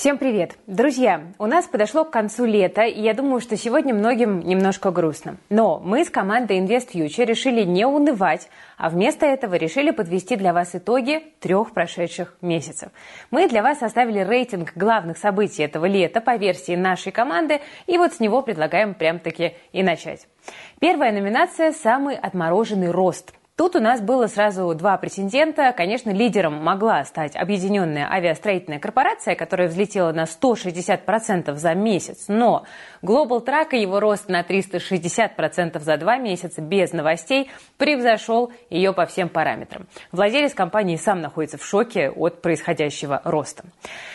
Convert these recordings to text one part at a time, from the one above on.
Всем привет! Друзья, у нас подошло к концу лета, и я думаю, что сегодня многим немножко грустно. Но мы с командой Invest Future решили не унывать, а вместо этого решили подвести для вас итоги трех прошедших месяцев. Мы для вас составили рейтинг главных событий этого лета по версии нашей команды, и вот с него предлагаем прям-таки и начать. Первая номинация «Самый отмороженный рост». Тут у нас было сразу два претендента. Конечно, лидером могла стать Объединенная авиастроительная корпорация, которая взлетела на 160% за месяц. Но Global Track и его рост на 360% за два месяца без новостей превзошел ее по всем параметрам. Владелец компании сам находится в шоке от происходящего роста.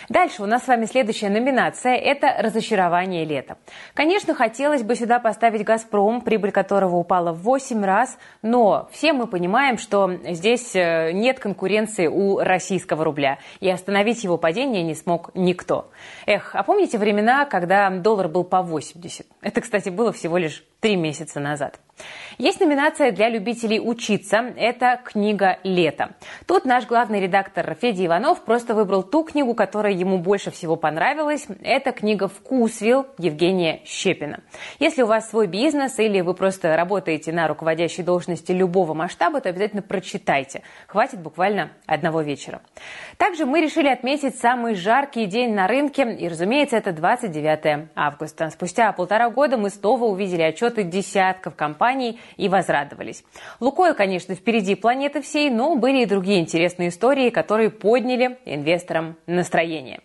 Дальше у нас с вами следующая номинация – это разочарование лета. Конечно, хотелось бы сюда поставить «Газпром», прибыль которого упала в 8 раз, но все мы понимаем, что здесь э, нет конкуренции у российского рубля, и остановить его падение не смог никто. Эх, а помните времена, когда доллар был по 80? Это, кстати, было всего лишь три месяца назад. Есть номинация для любителей учиться. Это книга лета. Тут наш главный редактор Федя Иванов просто выбрал ту книгу, которая ему больше всего понравилась. Это книга «Вкусвилл» Евгения Щепина. Если у вас свой бизнес или вы просто работаете на руководящей должности любого масштаба, то обязательно прочитайте. Хватит буквально одного вечера. Также мы решили отметить самый жаркий день на рынке, и, разумеется, это 29 августа. Спустя полтора года мы снова увидели отчеты десятков компаний, и возрадовались. Лукойл, конечно, впереди планеты всей, но были и другие интересные истории, которые подняли инвесторам настроение.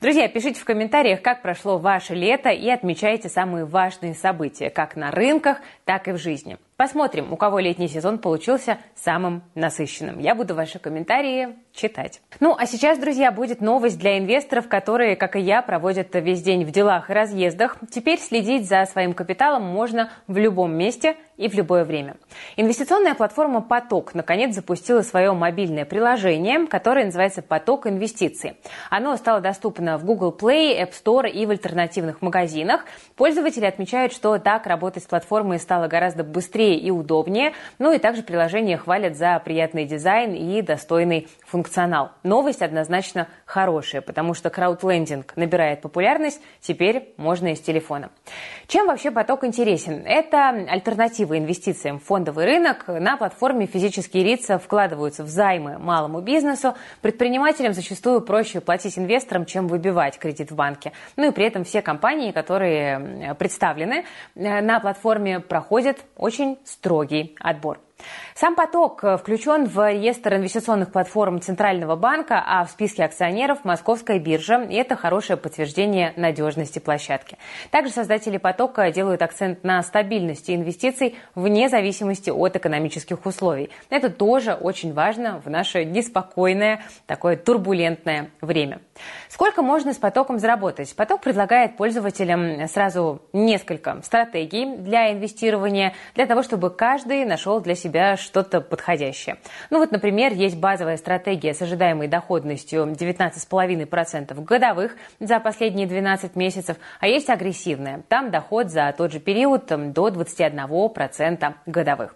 Друзья, пишите в комментариях, как прошло ваше лето и отмечайте самые важные события, как на рынках, так и в жизни. Посмотрим, у кого летний сезон получился самым насыщенным. Я буду ваши комментарии читать. Ну, а сейчас, друзья, будет новость для инвесторов, которые, как и я, проводят весь день в делах и разъездах. Теперь следить за своим капиталом можно в любом месте и в любое время. Инвестиционная платформа «Поток» наконец запустила свое мобильное приложение, которое называется «Поток инвестиций». Оно стало доступно в Google Play, App Store и в альтернативных магазинах. Пользователи отмечают, что так работать с платформой стало гораздо быстрее быстрее и удобнее. Ну и также приложение хвалят за приятный дизайн и достойный функционал. Новость однозначно хорошая, потому что краудлендинг набирает популярность, теперь можно из телефона. Чем вообще поток интересен? Это альтернатива инвестициям в фондовый рынок. На платформе физические лица вкладываются в займы малому бизнесу. Предпринимателям зачастую проще платить инвесторам, чем выбивать кредит в банке. Ну и при этом все компании, которые представлены э, на платформе, проходят очень строгий отбор. Сам поток э, включен в реестр инвестиционных платформ Центрального банка, а в списке акционеров Московская биржа. И это хорошее подтверждение надежности площадки. Также создатели потока делают акцент на стабильности инвестиций вне зависимости от экономических условий. Это тоже очень важно в наше неспокойное, такое турбулентное время. Сколько можно с потоком заработать? Поток предлагает пользователям сразу несколько стратегий для инвестирования, для того, чтобы каждый нашел для себя что-то подходящее. Ну вот, например, есть базовая стратегия с ожидаемой доходностью 19,5% годовых за последние 12 месяцев, а есть агрессивная. Там доход за тот же период до 21% годовых.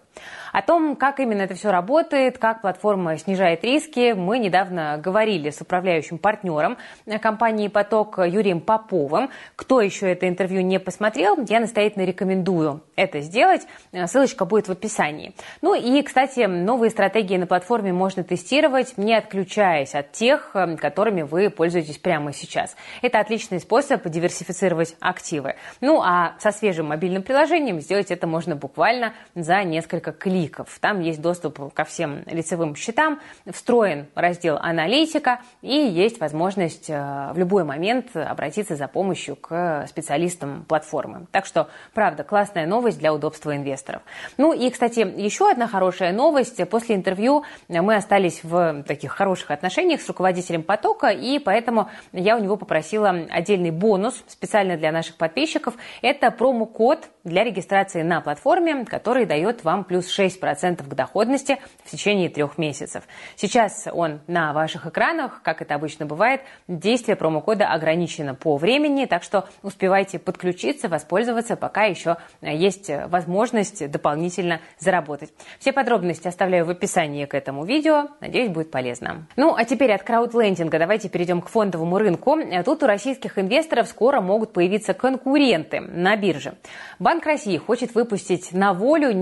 О том, как именно это все работает, как платформа снижает риски, мы недавно говорили с управляющим партнером компании «Поток» Юрием Поповым. Кто еще это интервью не посмотрел, я настоятельно рекомендую это сделать. Ссылочка будет в описании. Ну и, кстати, новые стратегии на платформе можно тестировать, не отключаясь от тех, которыми вы пользуетесь прямо сейчас. Это отличный способ диверсифицировать активы. Ну а со свежим мобильным приложением сделать это можно буквально за несколько кликов кликов. Там есть доступ ко всем лицевым счетам, встроен раздел «Аналитика» и есть возможность э, в любой момент обратиться за помощью к специалистам платформы. Так что, правда, классная новость для удобства инвесторов. Ну и, кстати, еще одна хорошая новость. После интервью мы остались в таких хороших отношениях с руководителем потока, и поэтому я у него попросила отдельный бонус специально для наших подписчиков. Это промокод для регистрации на платформе, который дает вам плюс плюс 6% к доходности в течение трех месяцев. Сейчас он на ваших экранах, как это обычно бывает. Действие промокода ограничено по времени, так что успевайте подключиться, воспользоваться, пока еще есть возможность дополнительно заработать. Все подробности оставляю в описании к этому видео. Надеюсь, будет полезно. Ну, а теперь от краудлендинга давайте перейдем к фондовому рынку. Тут у российских инвесторов скоро могут появиться конкуренты на бирже. Банк России хочет выпустить на волю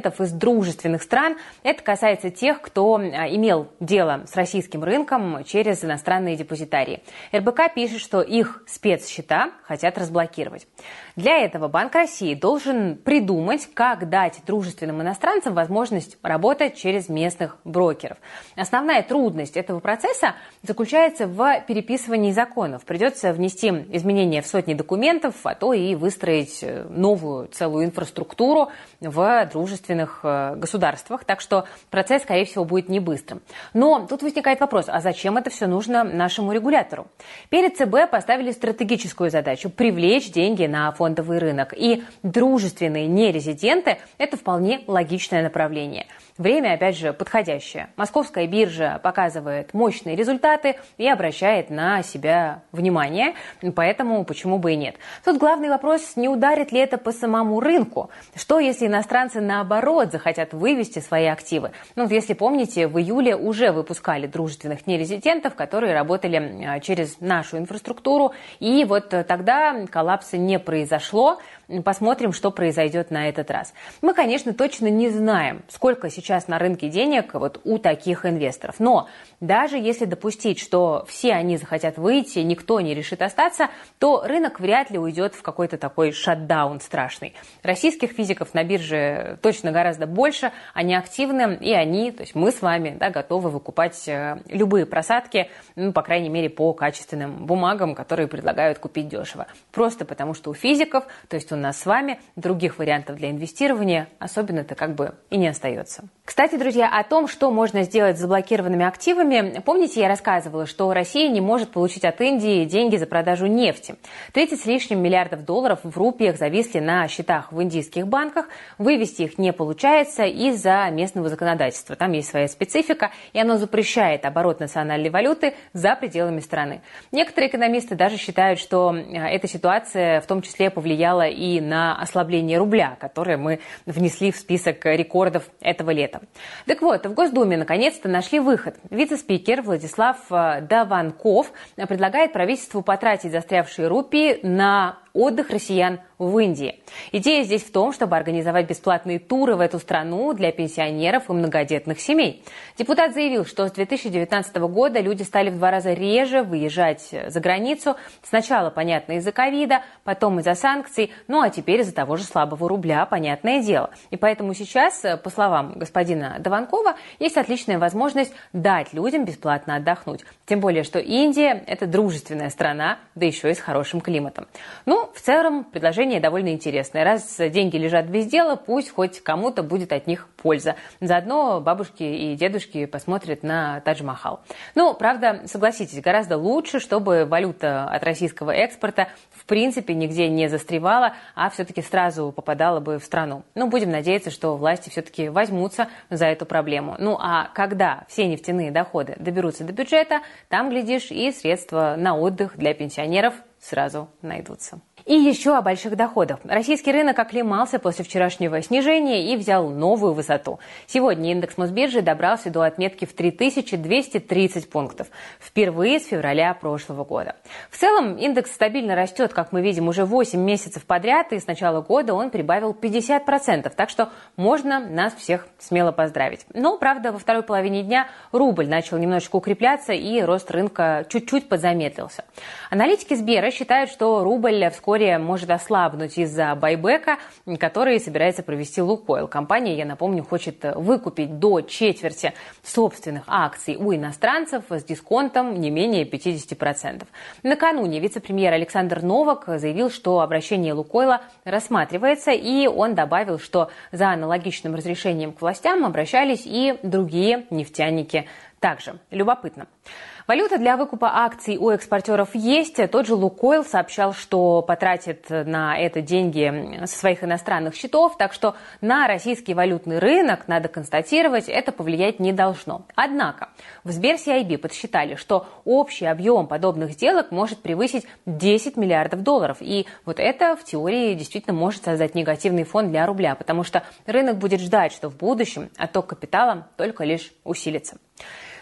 нерезидентов из дружественных стран. Это касается тех, кто а, имел дело с российским рынком через иностранные депозитарии. РБК пишет, что их спецсчета хотят разблокировать. Для этого Банк России должен придумать, как дать дружественным иностранцам возможность работать через местных брокеров. Основная трудность этого процесса заключается в переписывании законов. Придется внести изменения в сотни документов, а то и выстроить э, новую целую инфраструктуру в дружественных э, государствах. Так что процесс, скорее всего, будет не быстрым. Но тут возникает вопрос, а зачем это все нужно нашему регулятору? Перед ЦБ поставили стратегическую задачу – привлечь деньги на фондовый рынок. И дружественные нерезиденты – это вполне логичное направление. Время, опять же, подходящее. Московская биржа показывает мощные результаты и обращает на себя внимание, поэтому почему бы и нет. Тут главный вопрос, не ударит ли это по самому рынку? Что, если иностранцы, наоборот, захотят вывести свои активы? Ну, если помните, в июле уже выпускали дружественных нерезидентов, которые работали а, через нашу инфраструктуру, и вот тогда коллапса не произошло. Посмотрим, что произойдет на этот раз. Мы, конечно, точно не знаем, сколько сейчас на рынке денег вот у таких инвесторов. Но даже если допустить, что все они захотят выйти, никто не решит остаться, то рынок вряд ли уйдет в какой-то такой шатдаун страшный. Российских физиков на бирже точно гораздо больше, они активны, и они, то есть мы с вами, да, готовы выкупать э, любые просадки, ну, по крайней мере, по качественным бумагам, которые предлагают купить дешево. Просто потому, что у физиков, то есть у нас с вами, других вариантов для инвестирования особенно-то как бы и не остается. Кстати, друзья, о том, что можно сделать с заблокированными активами, помните, я рассказывала, что Россия не может получить от Индии деньги за продажу нефти. 30 с лишним миллиардов долларов в рупиях зависли на счетах в индийских банках. Вывести их не получается из-за местного законодательства. Там есть своя специфика, и оно запрещает оборот национальной валюты за пределами страны. Некоторые экономисты даже считают, что э, эта ситуация в том числе повлияла и на ослабление рубля, которое мы внесли в список рекордов этого лета. Так вот, в Госдуме наконец-то нашли выход. Вице-спикер Владислав э, Даванков предлагает правительству потратить застрявшие рупии на отдых россиян в Индии. Идея здесь в том, чтобы организовать бесплатные туры в эту страну для пенсионеров и многодетных семей. Депутат заявил, что с 2019 года люди стали в два раза реже выезжать за границу. Сначала, понятно, из-за ковида, потом из-за санкций, ну а теперь из-за того же слабого рубля, понятное дело. И поэтому сейчас, по словам господина Даванкова, есть отличная возможность дать людям бесплатно отдохнуть. Тем более, что Индия – это дружественная страна, да еще и с хорошим климатом. Ну, в целом, предложение довольно интересное. Раз деньги лежат без дела, пусть хоть кому-то будет от них польза. Заодно бабушки и дедушки посмотрят на Тадж-Махал. Ну, правда, согласитесь, гораздо лучше, чтобы валюта от российского экспорта в принципе нигде не застревала, а все-таки сразу попадала бы в страну. Ну, будем надеяться, что власти все-таки возьмутся за эту проблему. Ну, а когда все нефтяные доходы доберутся до бюджета, там, глядишь, и средства на отдых для пенсионеров сразу найдутся. И еще о больших доходах. Российский рынок оклемался после вчерашнего снижения и взял новую высоту. Сегодня индекс Мосбиржи добрался до отметки в 3230 пунктов. Впервые с февраля прошлого года. В целом индекс стабильно растет, как мы видим, уже 8 месяцев подряд, и с начала года он прибавил 50%. Так что можно нас всех смело поздравить. Но, правда, во второй половине дня рубль начал немножечко укрепляться, и рост рынка чуть-чуть подзамедлился. Аналитики Сбера считают, что рубль вскоре вскоре может ослабнуть из-за байбека, который собирается провести Лукойл. Компания, я напомню, хочет выкупить до четверти собственных акций у иностранцев с дисконтом не менее 50%. Накануне вице-премьер Александр Новак заявил, что обращение Лукойла рассматривается, и он добавил, что за аналогичным разрешением к властям обращались и другие нефтяники также любопытно. Валюта для выкупа акций у экспортеров есть. Тот же Лукойл сообщал, что потратит на это деньги со своих иностранных счетов, так что на российский валютный рынок, надо констатировать, это повлиять не должно. Однако в Сбер CIB подсчитали, что общий объем подобных сделок может превысить 10 миллиардов долларов. И вот это в теории действительно может создать негативный фон для рубля, потому что рынок будет ждать, что в будущем отток капитала только лишь усилится.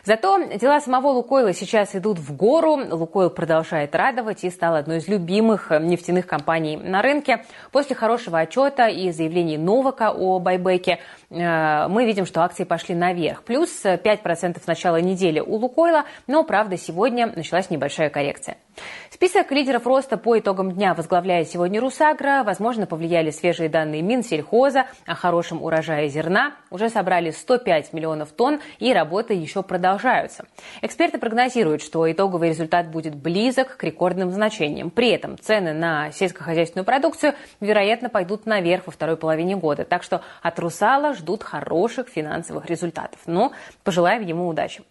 Зато дела самого Лукойла сейчас идут в гору. Лукойл продолжает радовать и стал одной из любимых э, нефтяных компаний на рынке. После хорошего отчета и заявлений Новака о байбеке мы видим, что акции пошли наверх. Плюс 5% с начала недели у Лукойла, но, правда, сегодня началась небольшая коррекция. Список лидеров роста по итогам дня возглавляет сегодня Русагра. Возможно, повлияли свежие данные Минсельхоза о хорошем урожае зерна. Уже собрали 105 миллионов тонн и работы еще продолжаются. Эксперты прогнозируют, что итоговый результат будет близок к рекордным значениям. При этом цены на сельскохозяйственную продукцию, вероятно, пойдут наверх во второй половине года. Так что от Русала ждут хороших финансовых результатов. Но пожелаем ему удачи.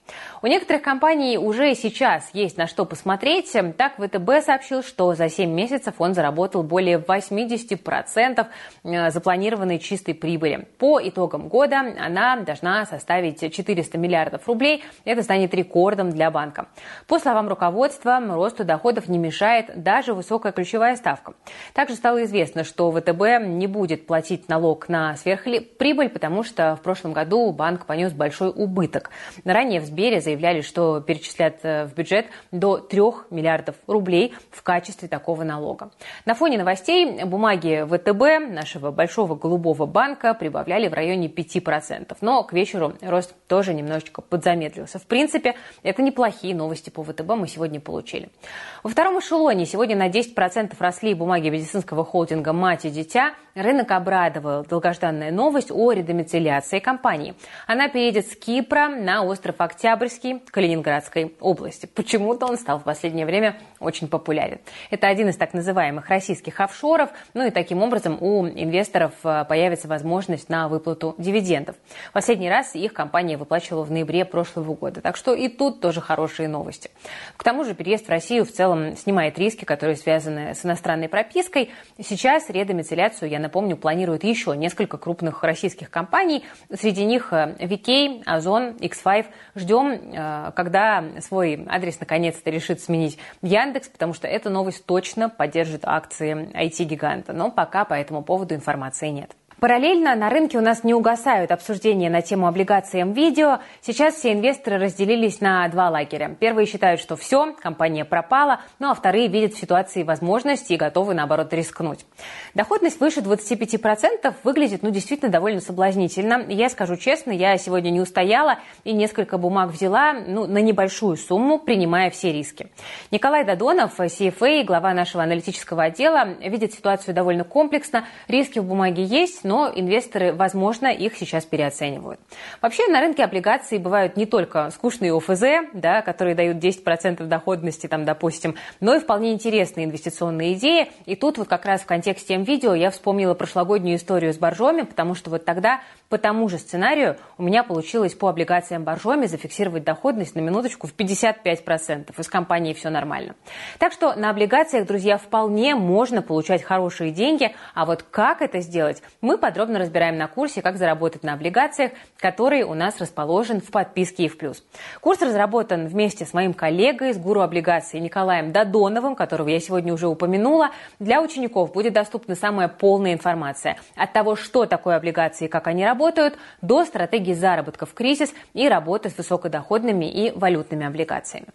У некоторых компаний уже сейчас есть на что посмотреть. Так, ВТБ сообщил, что за 7 месяцев он заработал более 80% э, запланированной чистой прибыли. По итогам года она должна составить 400 миллиардов рублей. Это станет рекордом для банка. По словам руководства, росту доходов не мешает даже высокая ключевая ставка. Также стало известно, что ВТБ не будет платить налог на сверхприбыль, потому что в прошлом году банк понес большой убыток. Ранее в Сбере заявляли, что перечислят э, в бюджет до 3 миллиардов рублей в качестве такого налога. На фоне новостей бумаги ВТБ, нашего большого голубого банка, прибавляли в районе 5%. Но к вечеру рост тоже немножечко подзамедлился. В принципе, это неплохие новости по ВТБ мы сегодня получили. Во втором эшелоне сегодня на 10% росли бумаги медицинского холдинга «Мать и дитя». Рынок обрадовал долгожданная новость о редомицеляции компании. Она переедет с Кипра на остров Октябрьский Калининградской области. Почему-то он стал в последнее время очень популярен. Это один из так называемых российских офшоров. Ну и таким образом у инвесторов э, появится возможность на выплату дивидендов. Последний раз их компания выплачивала в ноябре прошлого года. Так что и тут тоже хорошие новости. К тому же переезд в Россию в целом снимает риски, которые связаны с иностранной пропиской. Сейчас редомицеляцию, я напомню, планируют еще несколько крупных российских. Среди них VK, Озон, X5. Ждем, э, когда свой адрес наконец-то решит сменить Яндекс, потому что эта новость точно поддержит акции IT-гиганта. Но пока по этому поводу информации нет. Параллельно на рынке у нас не угасают обсуждения на тему облигаций М-видео. Сейчас все инвесторы разделились на два лагеря. Первые считают, что все, компания пропала, ну а вторые видят в ситуации возможности и готовы, наоборот, рискнуть. Доходность выше 25% выглядит, ну, действительно довольно соблазнительно. Я скажу честно, я сегодня не устояла и несколько бумаг взяла, ну, на небольшую сумму, принимая все риски. Николай Додонов, CFA, глава нашего аналитического отдела, видит ситуацию довольно комплексно. Риски в бумаге есть, но инвесторы, возможно, их сейчас переоценивают. Вообще на рынке облигаций бывают не только скучные ОФЗ, да, которые дают 10% доходности, там, допустим, но и вполне интересные инвестиционные идеи. И тут вот как раз в контексте М-видео я вспомнила прошлогоднюю историю с боржоми, потому что вот тогда по тому же сценарию у меня получилось по облигациям боржоми зафиксировать доходность на минуточку в 55%. Из компании все нормально. Так что на облигациях, друзья, вполне можно получать хорошие деньги, а вот как это сделать, мы подробно разбираем на курсе «Как заработать на облигациях», который у нас расположен в подписке и в плюс. Курс разработан вместе с моим коллегой, с гуру облигаций Николаем Додоновым, которого я сегодня уже упомянула. Для учеников будет доступна самая полная информация от того, что такое облигации и как они работают, до стратегии заработка в кризис и работы с высокодоходными и валютными облигациями.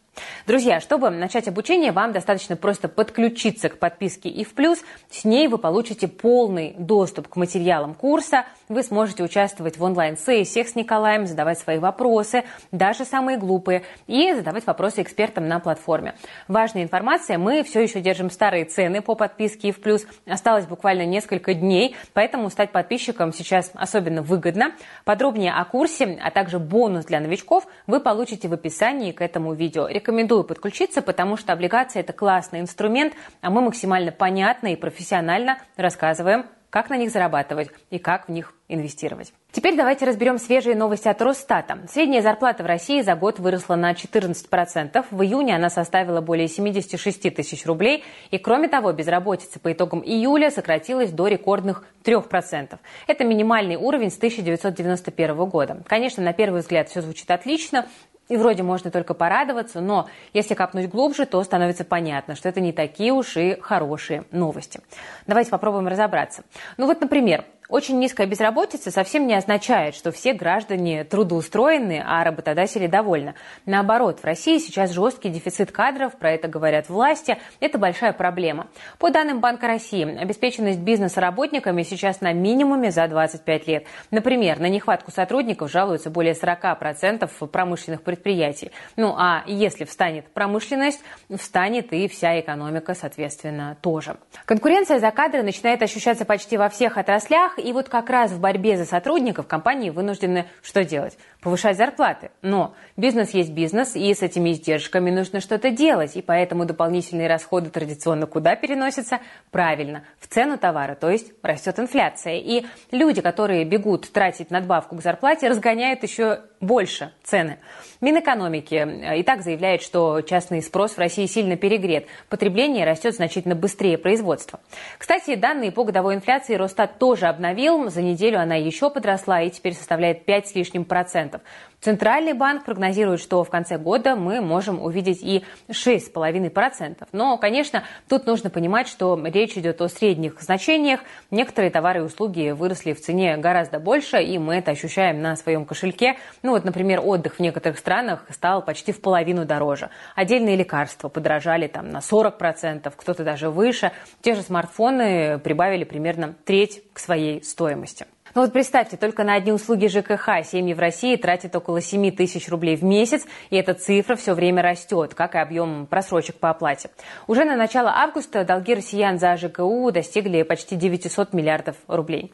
Друзья, чтобы начать обучение, вам достаточно просто подключиться к подписке и в плюс. С ней вы получите полный доступ к материалам курса. Вы сможете участвовать в онлайн-сессиях с Николаем, задавать свои вопросы, даже самые глупые, и задавать вопросы экспертам на платформе. Важная информация, мы все еще держим старые цены по подписке и в плюс. Осталось буквально несколько дней, поэтому стать подписчиком сейчас особенно выгодно. Подробнее о курсе, а также бонус для новичков вы получите в описании к этому видео. Рекомендую подключиться, потому что облигация – это классный инструмент, а мы максимально понятно и профессионально рассказываем как на них зарабатывать и как в них инвестировать. Теперь давайте разберем свежие новости от Росстата. Средняя зарплата в России за год выросла на 14%. В июне она составила более 76 тысяч рублей. И кроме того, безработица по итогам июля сократилась до рекордных 3%. Это минимальный уровень с 1991 года. Конечно, на первый взгляд все звучит отлично, и вроде можно только порадоваться, но если копнуть глубже, то становится понятно, что это не такие уж и хорошие новости. Давайте попробуем разобраться. Ну вот, например, очень низкая безработица совсем не означает, что все граждане трудоустроены, а работодатели довольны. Наоборот, в России сейчас жесткий дефицит кадров, про это говорят власти. Это большая проблема. По данным Банка России, обеспеченность бизнеса работниками сейчас на минимуме за 25 лет. Например, на нехватку сотрудников жалуются более 40% промышленных предприятий. Ну а если встанет промышленность, встанет и вся экономика, соответственно, тоже. Конкуренция за кадры начинает ощущаться почти во всех отраслях, и вот как раз в борьбе за сотрудников компании вынуждены что делать? Повышать зарплаты. Но бизнес есть бизнес, и с этими издержками нужно что-то делать. И поэтому дополнительные расходы традиционно куда переносятся? Правильно, в цену товара, то есть растет инфляция. И люди, которые бегут тратить надбавку к зарплате, разгоняют еще больше цены. Минэкономики э, и так заявляет, что частный спрос в России сильно перегрет. Потребление растет значительно быстрее производства. Кстати, данные по годовой инфляции Росстат тоже обновил. За неделю она еще подросла и теперь составляет 5 с лишним процентов. Центральный банк прогнозирует, что в конце года мы можем увидеть и 6,5%. Но, конечно, тут нужно понимать, что речь идет о средних значениях. Некоторые товары и услуги выросли в цене гораздо больше, и мы это ощущаем на своем кошельке. Ну вот, например, отдых в некоторых странах стал почти в половину дороже. Отдельные лекарства подорожали там на 40%, кто-то даже выше. Те же смартфоны прибавили примерно треть к своей стоимости. Ну вот представьте, только на одни услуги ЖКХ семьи в России тратят около 7 тысяч рублей в месяц, и эта цифра все время растет, как и объем просрочек по оплате. Уже на начало августа долги россиян за ЖКУ достигли почти 900 миллиардов рублей.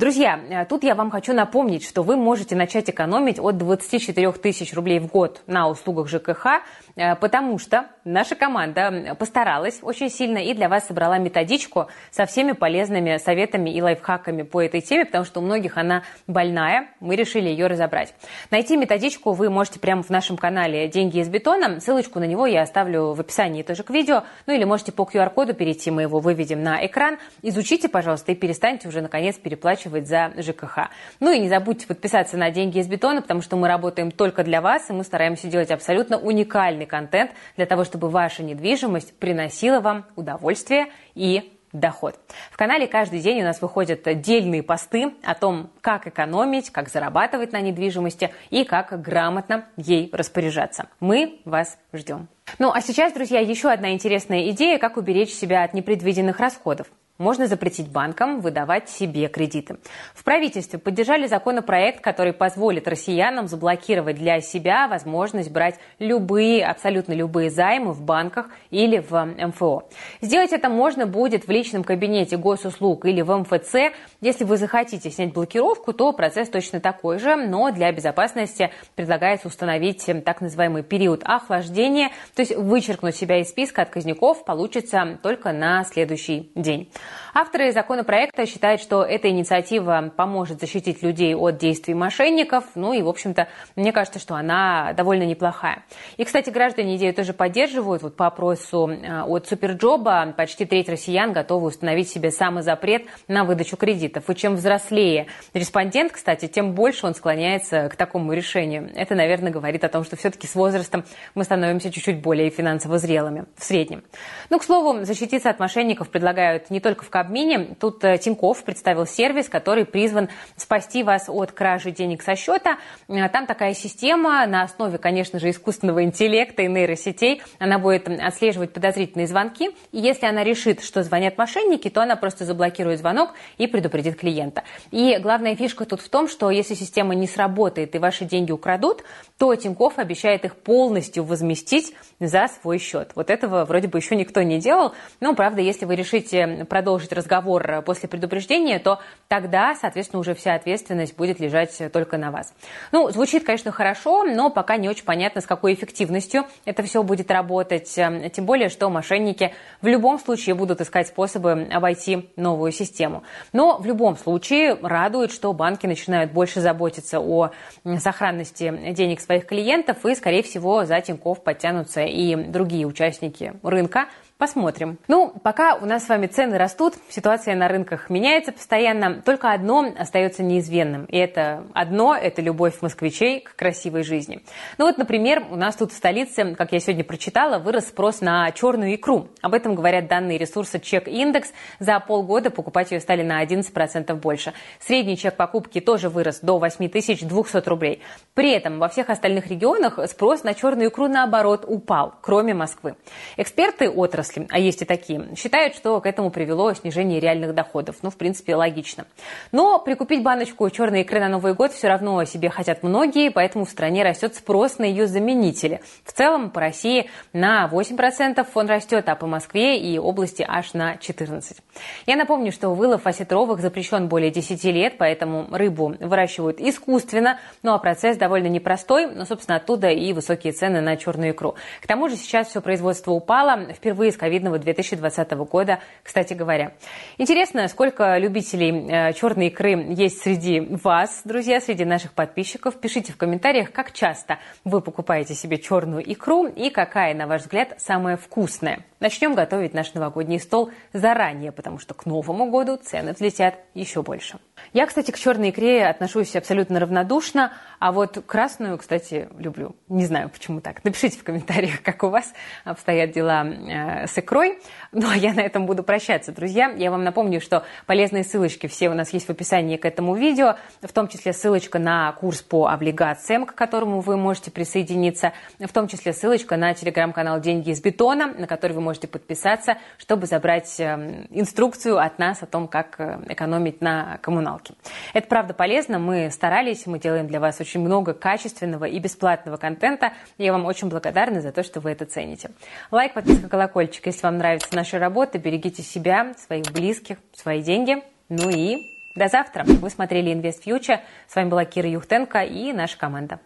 Друзья, э, тут я вам хочу напомнить, что вы можете начать экономить от 24 тысяч рублей в год на услугах ЖКХ, э, потому что наша команда постаралась очень сильно и для вас собрала методичку со всеми полезными советами и лайфхаками по этой теме, потому что у многих она больная, мы решили ее разобрать. Найти методичку вы можете прямо в нашем канале «Деньги из бетона». Ссылочку на него я оставлю в описании тоже к видео. Ну или можете по QR-коду перейти, мы его выведем на экран. Изучите, пожалуйста, и перестаньте уже наконец переплачивать за ЖКХ. Ну и не забудьте подписаться на «Деньги из бетона», потому что мы работаем только для вас, и мы стараемся делать абсолютно уникальный контент для того, чтобы ваша недвижимость приносила вам удовольствие и доход. В канале каждый день у нас выходят отдельные посты о том, как экономить, как зарабатывать на недвижимости и как грамотно ей распоряжаться. Мы вас ждем. Ну а сейчас, друзья, еще одна интересная идея, как уберечь себя от непредвиденных расходов можно запретить банкам выдавать себе кредиты. В правительстве поддержали законопроект, который позволит россиянам заблокировать для себя возможность брать любые, абсолютно любые займы в банках или в МФО. Сделать это можно будет в личном кабинете госуслуг или в МФЦ. Если вы захотите снять блокировку, то процесс точно такой же, но для безопасности предлагается установить так называемый период охлаждения, то есть вычеркнуть себя из списка отказников получится только на следующий день. Авторы законопроекта считают, что эта инициатива поможет защитить людей от действий мошенников. Ну и, в общем-то, мне кажется, что она довольно неплохая. И, кстати, граждане идею тоже поддерживают. Вот по опросу э, от Суперджоба почти треть россиян готовы установить себе самый запрет на выдачу кредитов. И чем взрослее респондент, кстати, тем больше он склоняется к такому решению. Это, наверное, говорит о том, что все-таки с возрастом мы становимся чуть-чуть более финансово зрелыми в среднем. Ну, к слову, защититься от мошенников предлагают не только в Кабмине. Тут э, Тиньков представил сервис, который призван спасти вас от кражи денег со счета. Э, там такая система на основе, конечно же, искусственного интеллекта и нейросетей. Она будет отслеживать подозрительные звонки. И если она решит, что звонят мошенники, то она просто заблокирует звонок и предупредит клиента. И главная фишка тут в том, что если система не сработает и ваши деньги украдут, то Тиньков обещает их полностью возместить за свой счет. Вот этого вроде бы еще никто не делал. Но, правда, если вы решите продать продолжить разговор после предупреждения, то тогда, соответственно, уже вся ответственность будет лежать только на вас. Ну, звучит, конечно, хорошо, но пока не очень понятно, с какой эффективностью это все будет работать. Тем более, что мошенники в любом случае будут искать способы обойти новую систему. Но в любом случае радует, что банки начинают больше заботиться о сохранности денег своих клиентов и, скорее всего, за Тинькофф подтянутся и другие участники рынка, Посмотрим. Ну, пока у нас с вами цены растут, ситуация на рынках меняется постоянно, только одно остается неизменным. И это одно – это любовь москвичей к красивой жизни. Ну вот, например, у нас тут в столице, как я сегодня прочитала, вырос спрос на черную икру. Об этом говорят данные ресурса Чек Индекс. За полгода покупать ее стали на 11% больше. Средний чек покупки тоже вырос до 8200 рублей. При этом во всех остальных регионах спрос на черную икру, наоборот, упал, кроме Москвы. Эксперты отрасли отрасли, а есть и такие, считают, что к этому привело снижение реальных доходов. Ну, в принципе, логично. Но прикупить баночку черной икры на Новый год все равно себе хотят многие, поэтому в стране растет спрос на ее заменители. В целом, по России на 8% он растет, а по Москве и области аж на 14%. Я напомню, что вылов осетровых запрещен более 10 лет, поэтому рыбу выращивают искусственно, ну а процесс довольно непростой, но, собственно, оттуда и высокие цены на черную икру. К тому же сейчас все производство упало. Впервые с ковидного 2020 года, кстати говоря. Интересно, сколько любителей э, черной икры есть среди вас, друзья, среди наших подписчиков. Пишите в комментариях, как часто вы покупаете себе черную икру и какая, на ваш взгляд, самая вкусная. Начнем готовить наш новогодний стол заранее, потому что к Новому году цены взлетят еще больше. Я, кстати, к черной икре отношусь абсолютно равнодушно, а вот красную, кстати, люблю. Не знаю, почему так. Напишите в комментариях, как у вас обстоят дела э, с икрой. Ну, а я на этом буду прощаться, друзья. Я вам напомню, что полезные ссылочки все у нас есть в описании к этому видео, в том числе ссылочка на курс по облигациям, к которому вы можете присоединиться, в том числе ссылочка на телеграм-канал «Деньги из бетона», на который вы можете подписаться, чтобы забрать эм, инструкцию от нас о том, как э, экономить на коммуналке. Это правда полезно, мы старались, мы делаем для вас очень много качественного и бесплатного контента. Я вам очень благодарна за то, что вы это цените. Лайк, подписка, колокольчик, если вам нравится наша работа. Берегите себя, своих близких, свои деньги. Ну и до завтра. Вы смотрели Invest Future. С вами была Кира Юхтенко и наша команда.